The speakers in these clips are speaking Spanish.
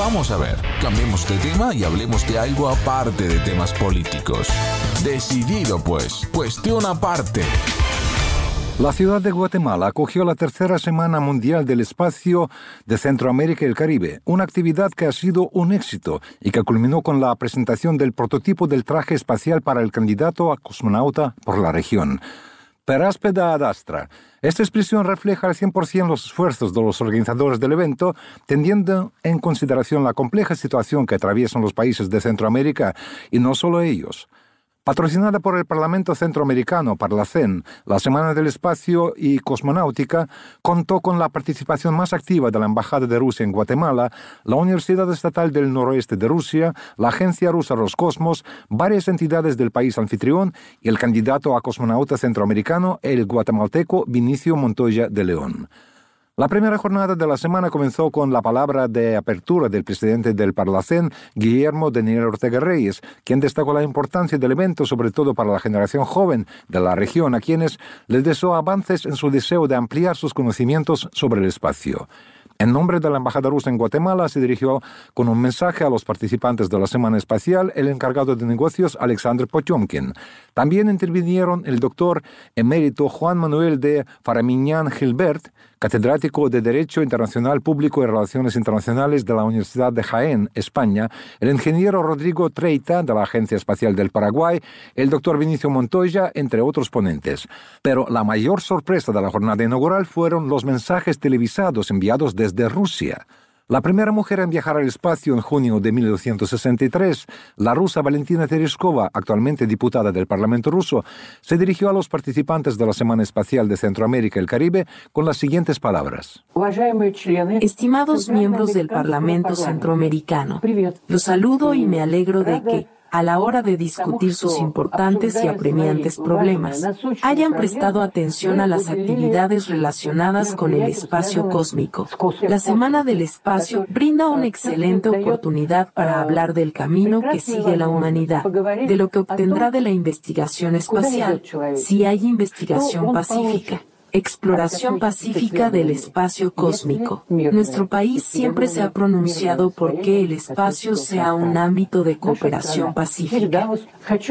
Vamos a ver, cambiemos de tema y hablemos de algo aparte de temas políticos. Decidido pues, cuestión aparte. La ciudad de Guatemala acogió la tercera Semana Mundial del Espacio de Centroamérica y el Caribe, una actividad que ha sido un éxito y que culminó con la presentación del prototipo del traje espacial para el candidato a cosmonauta por la región. Peráspeda ad astra. Esta expresión refleja al 100% los esfuerzos de los organizadores del evento, teniendo en consideración la compleja situación que atraviesan los países de Centroamérica y no solo ellos. Patrocinada por el Parlamento Centroamericano para la CEN, la Semana del Espacio y Cosmonáutica contó con la participación más activa de la Embajada de Rusia en Guatemala, la Universidad Estatal del Noroeste de Rusia, la Agencia Rusa Roscosmos, varias entidades del país anfitrión y el candidato a cosmonauta centroamericano, el guatemalteco Vinicio Montoya de León. La primera jornada de la semana comenzó con la palabra de apertura del presidente del Parlacén, Guillermo Daniel Ortega Reyes, quien destacó la importancia del evento, sobre todo para la generación joven de la región, a quienes les deseó avances en su deseo de ampliar sus conocimientos sobre el espacio. En nombre de la Embajada rusa en Guatemala se dirigió con un mensaje a los participantes de la Semana Espacial el encargado de negocios Alexander Pochomkin. También intervinieron el doctor emérito Juan Manuel de Faramiñán Gilbert, catedrático de Derecho Internacional Público y Relaciones Internacionales de la Universidad de Jaén, España, el ingeniero Rodrigo Treita de la Agencia Espacial del Paraguay, el doctor Vinicio Montoya, entre otros ponentes. Pero la mayor sorpresa de la jornada inaugural fueron los mensajes televisados enviados desde Rusia. La primera mujer en viajar al espacio en junio de 1963, la rusa Valentina Tereshkova, actualmente diputada del Parlamento ruso, se dirigió a los participantes de la Semana Espacial de Centroamérica y el Caribe con las siguientes palabras. Estimados miembros del Parlamento Centroamericano, los saludo y me alegro de que a la hora de discutir sus importantes y apremiantes problemas, hayan prestado atención a las actividades relacionadas con el espacio cósmico. La Semana del Espacio brinda una excelente oportunidad para hablar del camino que sigue la humanidad, de lo que obtendrá de la investigación espacial, si hay investigación pacífica exploración pacífica del espacio cósmico. Nuestro país siempre se ha pronunciado por que el espacio sea un ámbito de cooperación pacífica.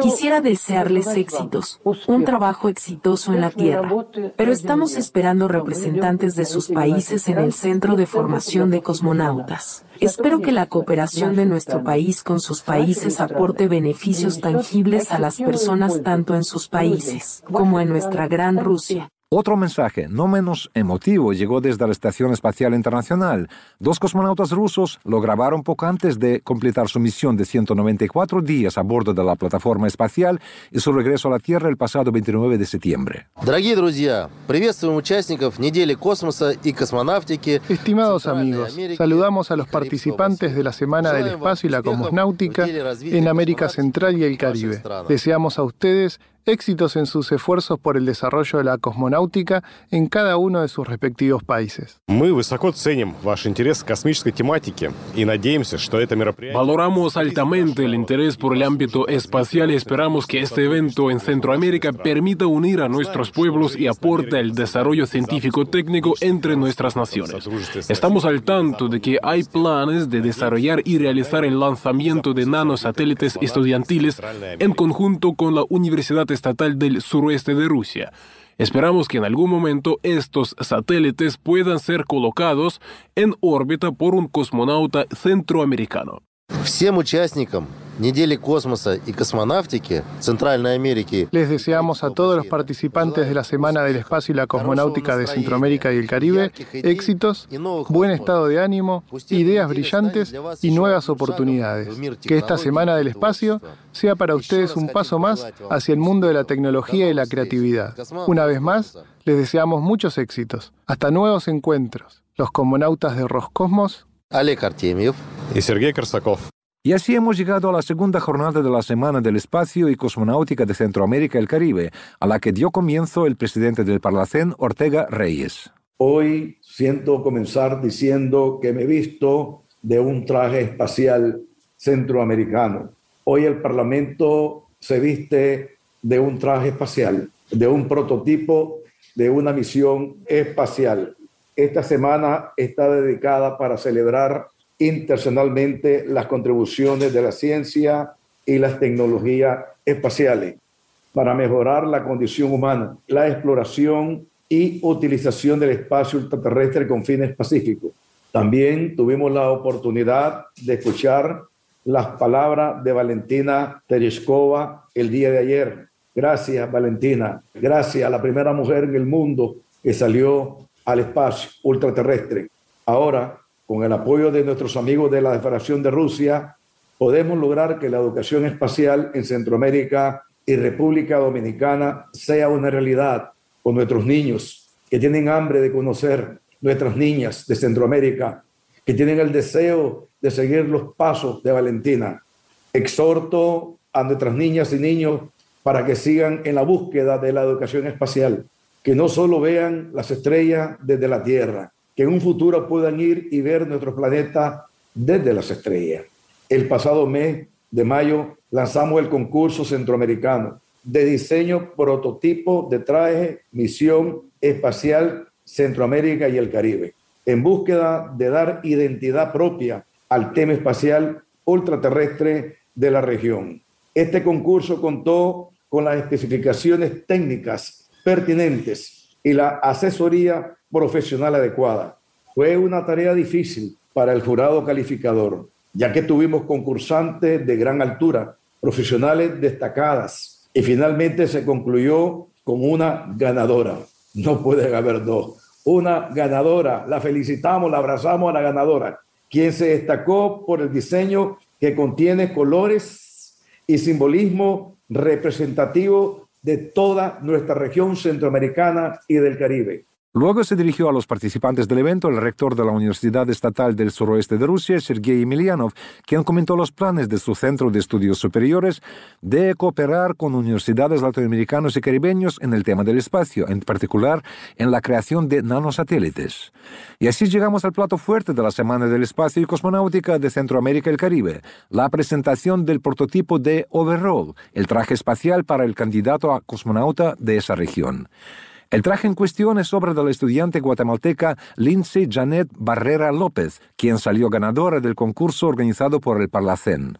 Quisiera desearles éxitos, un trabajo exitoso en la Tierra, pero estamos esperando representantes de sus países en el Centro de Formación de Cosmonautas. Espero que la cooperación de nuestro país con sus países aporte beneficios tangibles a las personas tanto en sus países como en nuestra gran Rusia. Otro mensaje, no menos emotivo, llegó desde la Estación Espacial Internacional. Dos cosmonautas rusos lo grabaron poco antes de completar su misión de 194 días a bordo de la plataforma espacial y su regreso a la Tierra el pasado 29 de septiembre. Estimados amigos, saludamos a los participantes de la Semana del Espacio y la Cosmonáutica en América Central y el Caribe. Deseamos a ustedes éxitos en sus esfuerzos por el desarrollo de la cosmonáutica en cada uno de sus respectivos países. Valoramos altamente el interés por el ámbito espacial y esperamos que este evento en Centroamérica permita unir a nuestros pueblos y aporte el desarrollo científico-técnico entre nuestras naciones. Estamos al tanto de que hay planes de desarrollar y realizar el lanzamiento de nanosatélites estudiantiles en conjunto con la Universidad estatal del suroeste de Rusia. Esperamos que en algún momento estos satélites puedan ser colocados en órbita por un cosmonauta centroamericano. Les deseamos a todos los participantes de la Semana del Espacio y la Cosmonáutica de Centroamérica y el Caribe éxitos, buen estado de ánimo, ideas brillantes y nuevas oportunidades. Que esta Semana del Espacio sea para ustedes un paso más hacia el mundo de la tecnología y la creatividad. Una vez más, les deseamos muchos éxitos. Hasta nuevos encuentros. Los cosmonautas de Roscosmos, Alek Artemiev y Sergei Korsakov. Y así hemos llegado a la segunda jornada de la Semana del Espacio y Cosmonáutica de Centroamérica y el Caribe, a la que dio comienzo el presidente del Parlacén, Ortega Reyes. Hoy siento comenzar diciendo que me he visto de un traje espacial centroamericano. Hoy el Parlamento se viste de un traje espacial, de un prototipo de una misión espacial. Esta semana está dedicada para celebrar internacionalmente las contribuciones de la ciencia y las tecnologías espaciales para mejorar la condición humana, la exploración y utilización del espacio ultraterrestre con fines pacíficos. También tuvimos la oportunidad de escuchar las palabras de Valentina Tereshkova el día de ayer. Gracias, Valentina. Gracias a la primera mujer en el mundo que salió al espacio ultraterrestre. Ahora, con el apoyo de nuestros amigos de la Federación de Rusia, podemos lograr que la educación espacial en Centroamérica y República Dominicana sea una realidad con nuestros niños que tienen hambre de conocer, nuestras niñas de Centroamérica que tienen el deseo de seguir los pasos de Valentina. Exhorto a nuestras niñas y niños para que sigan en la búsqueda de la educación espacial, que no solo vean las estrellas desde la Tierra, que en un futuro puedan ir y ver nuestro planeta desde las estrellas. El pasado mes de mayo lanzamos el concurso centroamericano de diseño prototipo de traje Misión Espacial Centroamérica y el Caribe, en búsqueda de dar identidad propia al tema espacial ultraterrestre de la región. Este concurso contó con las especificaciones técnicas pertinentes y la asesoría profesional adecuada. Fue una tarea difícil para el jurado calificador, ya que tuvimos concursantes de gran altura, profesionales destacadas, y finalmente se concluyó con una ganadora. No puede haber dos. Una ganadora. La felicitamos, la abrazamos a la ganadora, quien se destacó por el diseño que contiene colores y simbolismo representativo de toda nuestra región centroamericana y del Caribe. Luego se dirigió a los participantes del evento el rector de la Universidad Estatal del Suroeste de Rusia, Sergei Emilianov, quien comentó los planes de su Centro de Estudios Superiores de cooperar con universidades latinoamericanos y caribeños en el tema del espacio, en particular en la creación de nanosatélites. Y así llegamos al plato fuerte de la Semana del Espacio y Cosmonáutica de Centroamérica y el Caribe, la presentación del prototipo de Overall, el traje espacial para el candidato a cosmonauta de esa región. El traje en cuestión es obra de la estudiante guatemalteca Lindsay Janet Barrera López, quien salió ganadora del concurso organizado por el Parlacén.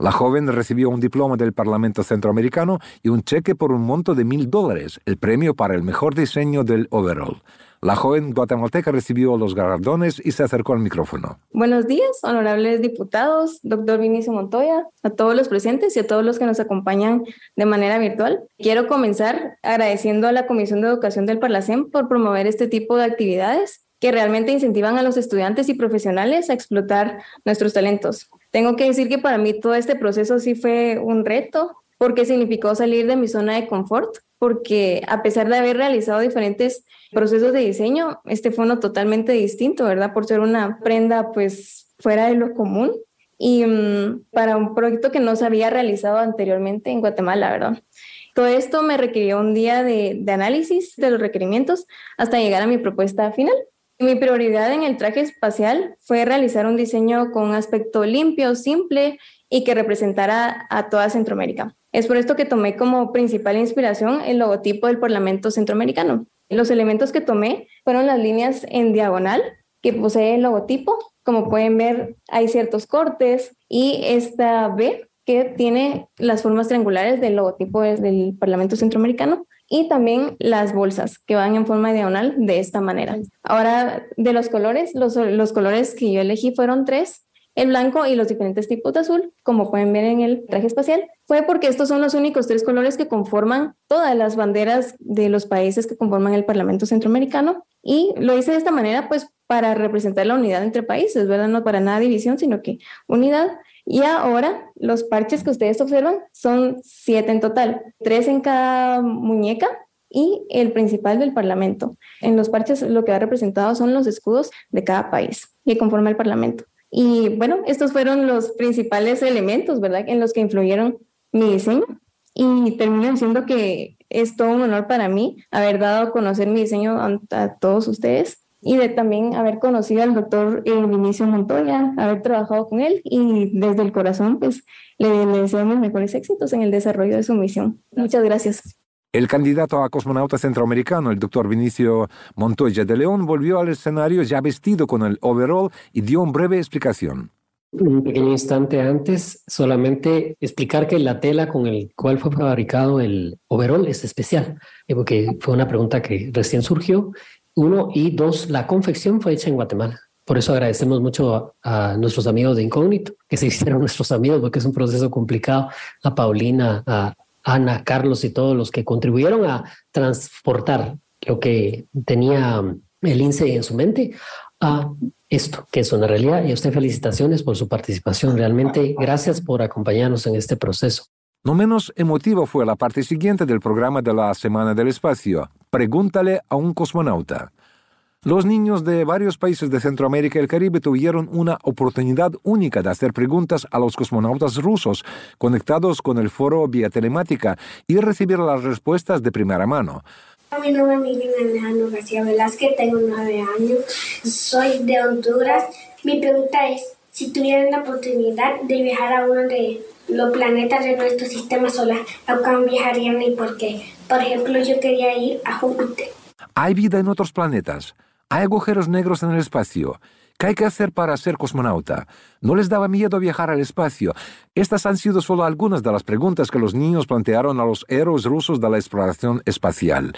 La joven recibió un diploma del Parlamento Centroamericano y un cheque por un monto de mil dólares, el premio para el mejor diseño del overall. La joven guatemalteca recibió los galardones y se acercó al micrófono. Buenos días, honorables diputados, doctor Vinicio Montoya, a todos los presentes y a todos los que nos acompañan de manera virtual. Quiero comenzar agradeciendo a la Comisión de Educación del Parlacén por promover este tipo de actividades que realmente incentivan a los estudiantes y profesionales a explotar nuestros talentos. Tengo que decir que para mí todo este proceso sí fue un reto porque significó salir de mi zona de confort, porque a pesar de haber realizado diferentes procesos de diseño, este fue uno totalmente distinto, ¿verdad? Por ser una prenda pues fuera de lo común y mm, para un proyecto que no se había realizado anteriormente en Guatemala, ¿verdad? Todo esto me requirió un día de, de análisis de los requerimientos hasta llegar a mi propuesta final. Mi prioridad en el traje espacial fue realizar un diseño con un aspecto limpio, simple y que representara a toda Centroamérica. Es por esto que tomé como principal inspiración el logotipo del Parlamento Centroamericano. Los elementos que tomé fueron las líneas en diagonal que posee el logotipo. Como pueden ver, hay ciertos cortes y esta B que tiene las formas triangulares del logotipo del Parlamento Centroamericano y también las bolsas que van en forma diagonal de esta manera. Ahora, de los colores, los, los colores que yo elegí fueron tres el blanco y los diferentes tipos de azul, como pueden ver en el traje espacial, fue porque estos son los únicos tres colores que conforman todas las banderas de los países que conforman el Parlamento Centroamericano. Y lo hice de esta manera, pues, para representar la unidad entre países, ¿verdad? No para nada división, sino que unidad. Y ahora los parches que ustedes observan son siete en total, tres en cada muñeca y el principal del Parlamento. En los parches lo que ha representado son los escudos de cada país que conforma el Parlamento. Y bueno, estos fueron los principales elementos, ¿verdad?, en los que influyeron mi diseño. Y termino diciendo que es todo un honor para mí haber dado a conocer mi diseño a, todos ustedes y de también haber conocido al doctor eh, Vinicio Montoya, haber trabajado con él y desde el corazón, pues le, le deseamos mejores éxitos en el desarrollo de su misión. Muchas gracias. El candidato a cosmonauta centroamericano, el doctor Vinicio Montoya de León, volvió al escenario ya vestido con el overall y dio una breve explicación. Un pequeño instante antes, solamente explicar que la tela con el cual fue fabricado el overall es especial, eh, porque fue una pregunta que recién surgió. Uno, y dos, la confección fue hecha en Guatemala. Por eso agradecemos mucho a, nuestros amigos de Incógnito, que se hicieron nuestros amigos, porque es un proceso complicado. A Paulina, a Ana, Carlos y todos los que contribuyeron a transportar lo que tenía el INSE en su mente a esto, que es una realidad. Y a usted felicitaciones por su participación. Realmente gracias por acompañarnos en este proceso. No menos emotivo fue la parte siguiente del programa de la Semana del Espacio. Pregúntale a un cosmonauta. Los niños de varios países de Centroamérica y el Caribe tuvieron una oportunidad única de hacer preguntas a los cosmonautas rusos conectados con el foro vía telemática y recibir las respuestas de primera mano. Mi nombre es Miguel Alejandro García Velázquez, tengo nueve años, soy de Honduras. Mi pregunta es, si tuvieran la oportunidad de viajar a uno de los planetas de nuestro sistema solar, ¿a cuál viajarían y por qué? Por ejemplo, yo quería ir a Júpiter. Hay vida en otros planetas. Hay agujeros negros en el espacio. ¿Qué hay que hacer para ser cosmonauta? ¿No les daba miedo viajar al espacio? Estas han sido solo algunas de las preguntas que los niños plantearon a los héroes rusos de la exploración espacial.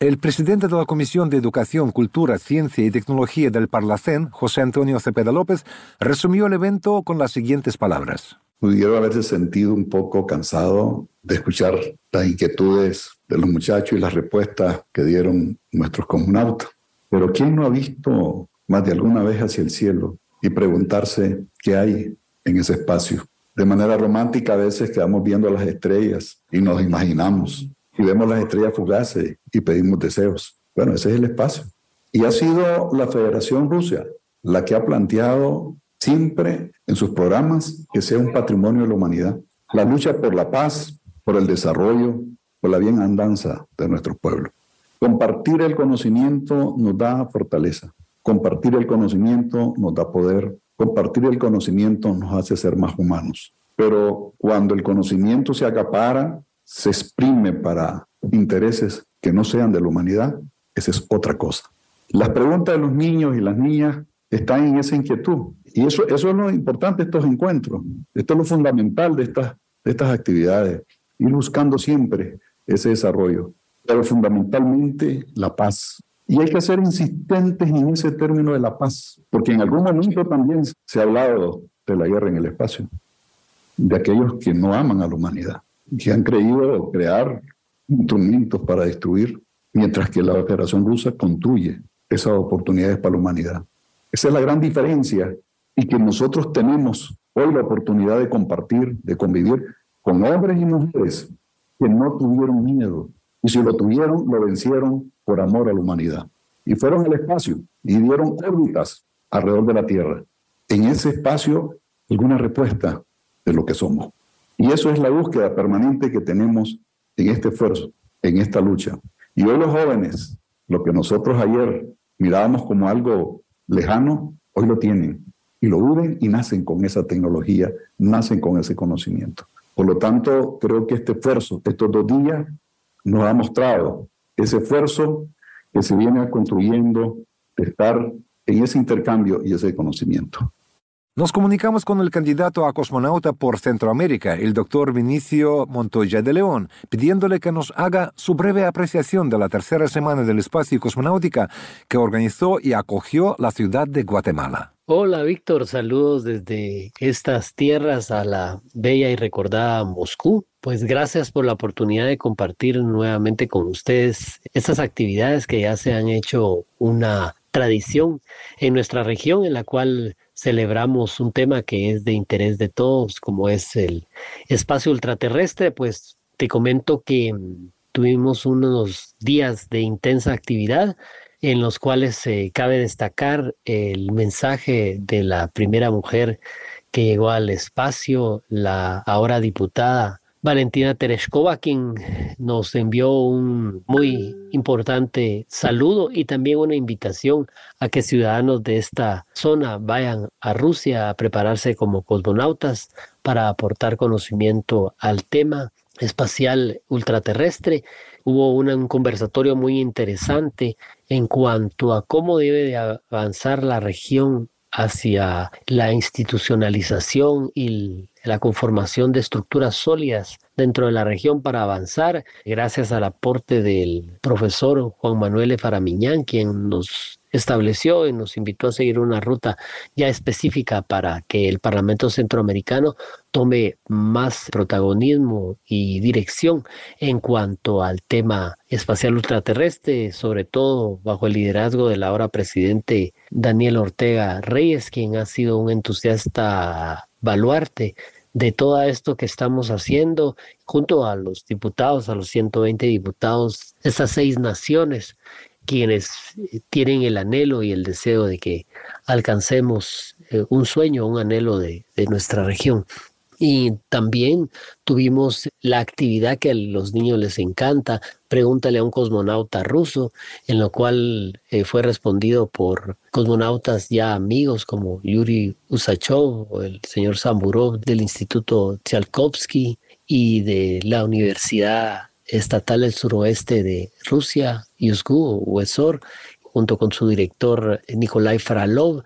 El presidente de la Comisión de Educación, Cultura, Ciencia y Tecnología del Parlacén, José Antonio Cepeda López, resumió el evento con las siguientes palabras. Pudieron haberse sentido un poco cansado de escuchar las inquietudes de los muchachos y las respuestas que dieron nuestros cosmonautas. Pero ¿quién no ha visto más de alguna vez hacia el cielo y preguntarse qué hay en ese espacio? De manera romántica a veces quedamos viendo las estrellas y nos imaginamos y vemos las estrellas fugaces y pedimos deseos. Bueno, ese es el espacio. Y ha sido la Federación Rusia la que ha planteado siempre en sus programas que sea un patrimonio de la humanidad. La lucha por la paz, por el desarrollo, por la bien andanza de nuestro pueblo. Compartir el conocimiento nos da fortaleza. Compartir el conocimiento nos da poder. Compartir el conocimiento nos hace ser más humanos. Pero cuando el conocimiento se acapara, se exprime para intereses que no sean de la humanidad, esa es otra cosa. Las preguntas de los niños y las niñas están en esa inquietud. Y eso, eso es lo importante de estos encuentros. Esto es lo fundamental de estas, de estas actividades. Ir buscando siempre ese desarrollo pero fundamentalmente la paz. Y hay que ser insistentes en ese término de la paz, porque en algún momento también se ha hablado de la guerra en el espacio, de aquellos que no aman a la humanidad, que han creído crear instrumentos para destruir, mientras que la Federación Rusa construye esas oportunidades para la humanidad. Esa es la gran diferencia y que nosotros tenemos hoy la oportunidad de compartir, de convivir con hombres y mujeres que no tuvieron miedo, y si lo tuvieron, lo vencieron por amor a la humanidad. Y fueron al espacio y dieron órbitas alrededor de la Tierra. En ese espacio, alguna respuesta de lo que somos. Y eso es la búsqueda permanente que tenemos en este esfuerzo, en esta lucha. Y hoy los jóvenes, lo que nosotros ayer mirábamos como algo lejano, hoy lo tienen. Y lo viven y nacen con esa tecnología, nacen con ese conocimiento. Por lo tanto, creo que este esfuerzo, estos dos días, nos ha mostrado ese esfuerzo que se viene construyendo de estar en ese intercambio y ese conocimiento. Nos comunicamos con el candidato a cosmonauta por Centroamérica, el doctor Vinicio Montoya de León, pidiéndole que nos haga su breve apreciación de la tercera semana del espacio y cosmonáutica que organizó y acogió la ciudad de Guatemala. Hola Víctor, saludos desde estas tierras a la bella y recordada Moscú. Pues gracias por la oportunidad de compartir nuevamente con ustedes estas actividades que ya se han hecho una tradición en nuestra región en la cual celebramos un tema que es de interés de todos, como es el espacio ultraterrestre, pues te comento que mm, tuvimos unos días de intensa actividad en los cuales eh, cabe destacar el mensaje de la primera mujer que llegó al espacio, la ahora diputada Valentina Tereshkova, quien nos envió un muy importante saludo y también una invitación a que ciudadanos de esta zona vayan a Rusia a prepararse como cosmonautas para aportar conocimiento al tema espacial ultraterrestre. Hubo un conversatorio muy interesante en cuanto a cómo debe de avanzar la región hacia la institucionalización y la conformación de estructuras sólidas dentro de la región para avanzar, gracias al aporte del profesor Juan Manuel Faramiñán, quien nos estableció y nos invitó a seguir una ruta ya específica para que el Parlamento Centroamericano tome más protagonismo y dirección en cuanto al tema espacial ultraterrestre, sobre todo bajo el liderazgo del ahora presidente Daniel Ortega Reyes, quien ha sido un entusiasta baluarte de todo esto que estamos haciendo junto a los diputados, a los 120 diputados, esas seis naciones quienes eh, tienen el anhelo y el deseo de que alcancemos eh, un sueño, un anhelo de, nuestra región. Y también tuvimos la actividad que a los niños les encanta, pregúntale a un cosmonauta ruso, en lo cual eh, fue respondido por cosmonautas ya amigos como Yuri Usachov o el señor Samburov del Instituto Tsiolkovsky y de la Universidad estatal del suroeste de Rusia, Yuzgu o Esor, junto con su director Nikolai Fralov,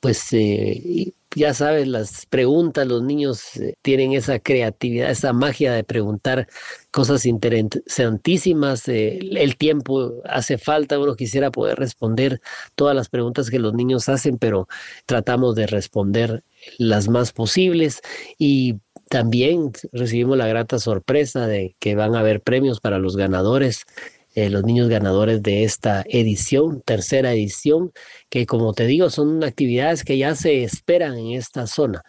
pues eh, ya sabes, las preguntas, los niños eh, tienen esa creatividad, esa magia de preguntar cosas interesantísimas, eh, el tiempo hace falta, uno quisiera poder responder todas las preguntas que los niños hacen, pero tratamos de responder las más posibles. Y también recibimos la grata sorpresa de que van a haber premios para los ganadores, eh, los niños ganadores de esta edición, tercera edición, que como te digo son actividades que ya se esperan en esta zona.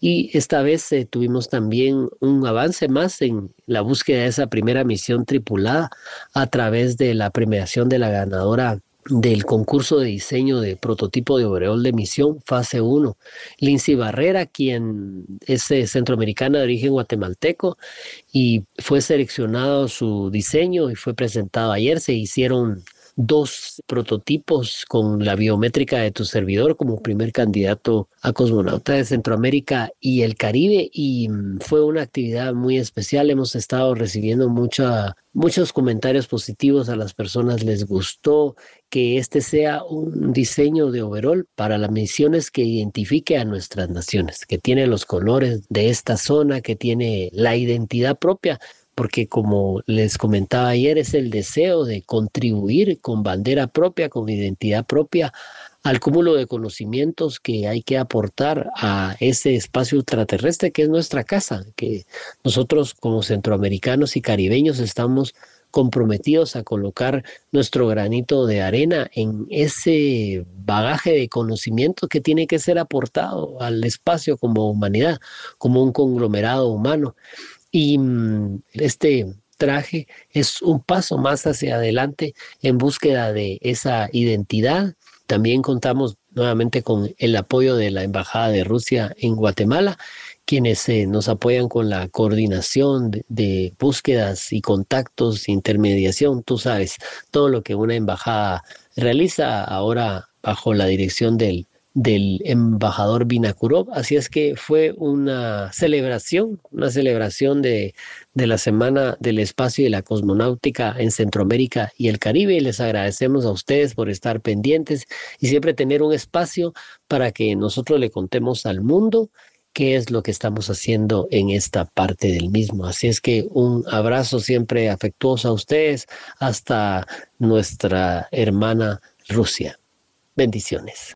Y esta vez eh, tuvimos también un avance más en la búsqueda de esa primera misión tripulada a través de la premiación de la ganadora del concurso de diseño de prototipo de overall de misión fase 1. Lindsay Barrera, quien es eh, centroamericana de origen guatemalteco y fue seleccionado su diseño y fue presentado ayer. Se hicieron dos prototipos con la biométrica de tu servidor como primer candidato a cosmonauta de Centroamérica y el Caribe y mm, fue una actividad muy especial. Hemos estado recibiendo muchos comentarios positivos a las personas, les gustó que este sea un diseño de overall para las misiones que identifique a nuestras naciones, que tiene los colores de esta zona, que tiene la identidad propia porque como les comentaba ayer, es el deseo de contribuir con bandera propia, con identidad propia, al cúmulo de conocimientos que hay que aportar a ese espacio ultraterrestre que es nuestra casa, que nosotros como centroamericanos y caribeños estamos comprometidos a colocar nuestro granito de arena en ese bagaje de conocimiento que tiene que ser aportado al espacio como humanidad, como un conglomerado humano. Y mm, este traje es un paso más hacia adelante en búsqueda de esa identidad. También contamos nuevamente con el apoyo de la Embajada de Rusia en Guatemala, quienes eh, nos apoyan con la coordinación de, de, búsquedas y contactos, intermediación, tú sabes, todo lo que una embajada realiza ahora bajo la dirección del del embajador Vinakurov. Así es que fue una celebración, una celebración de, de, la Semana del Espacio y la Cosmonáutica en Centroamérica y el Caribe. Les agradecemos a ustedes por estar pendientes y siempre tener un espacio para que nosotros le contemos al mundo qué es lo que estamos haciendo en esta parte del mismo. Así es que un abrazo siempre afectuoso a ustedes hasta nuestra hermana Rusia. Bendiciones.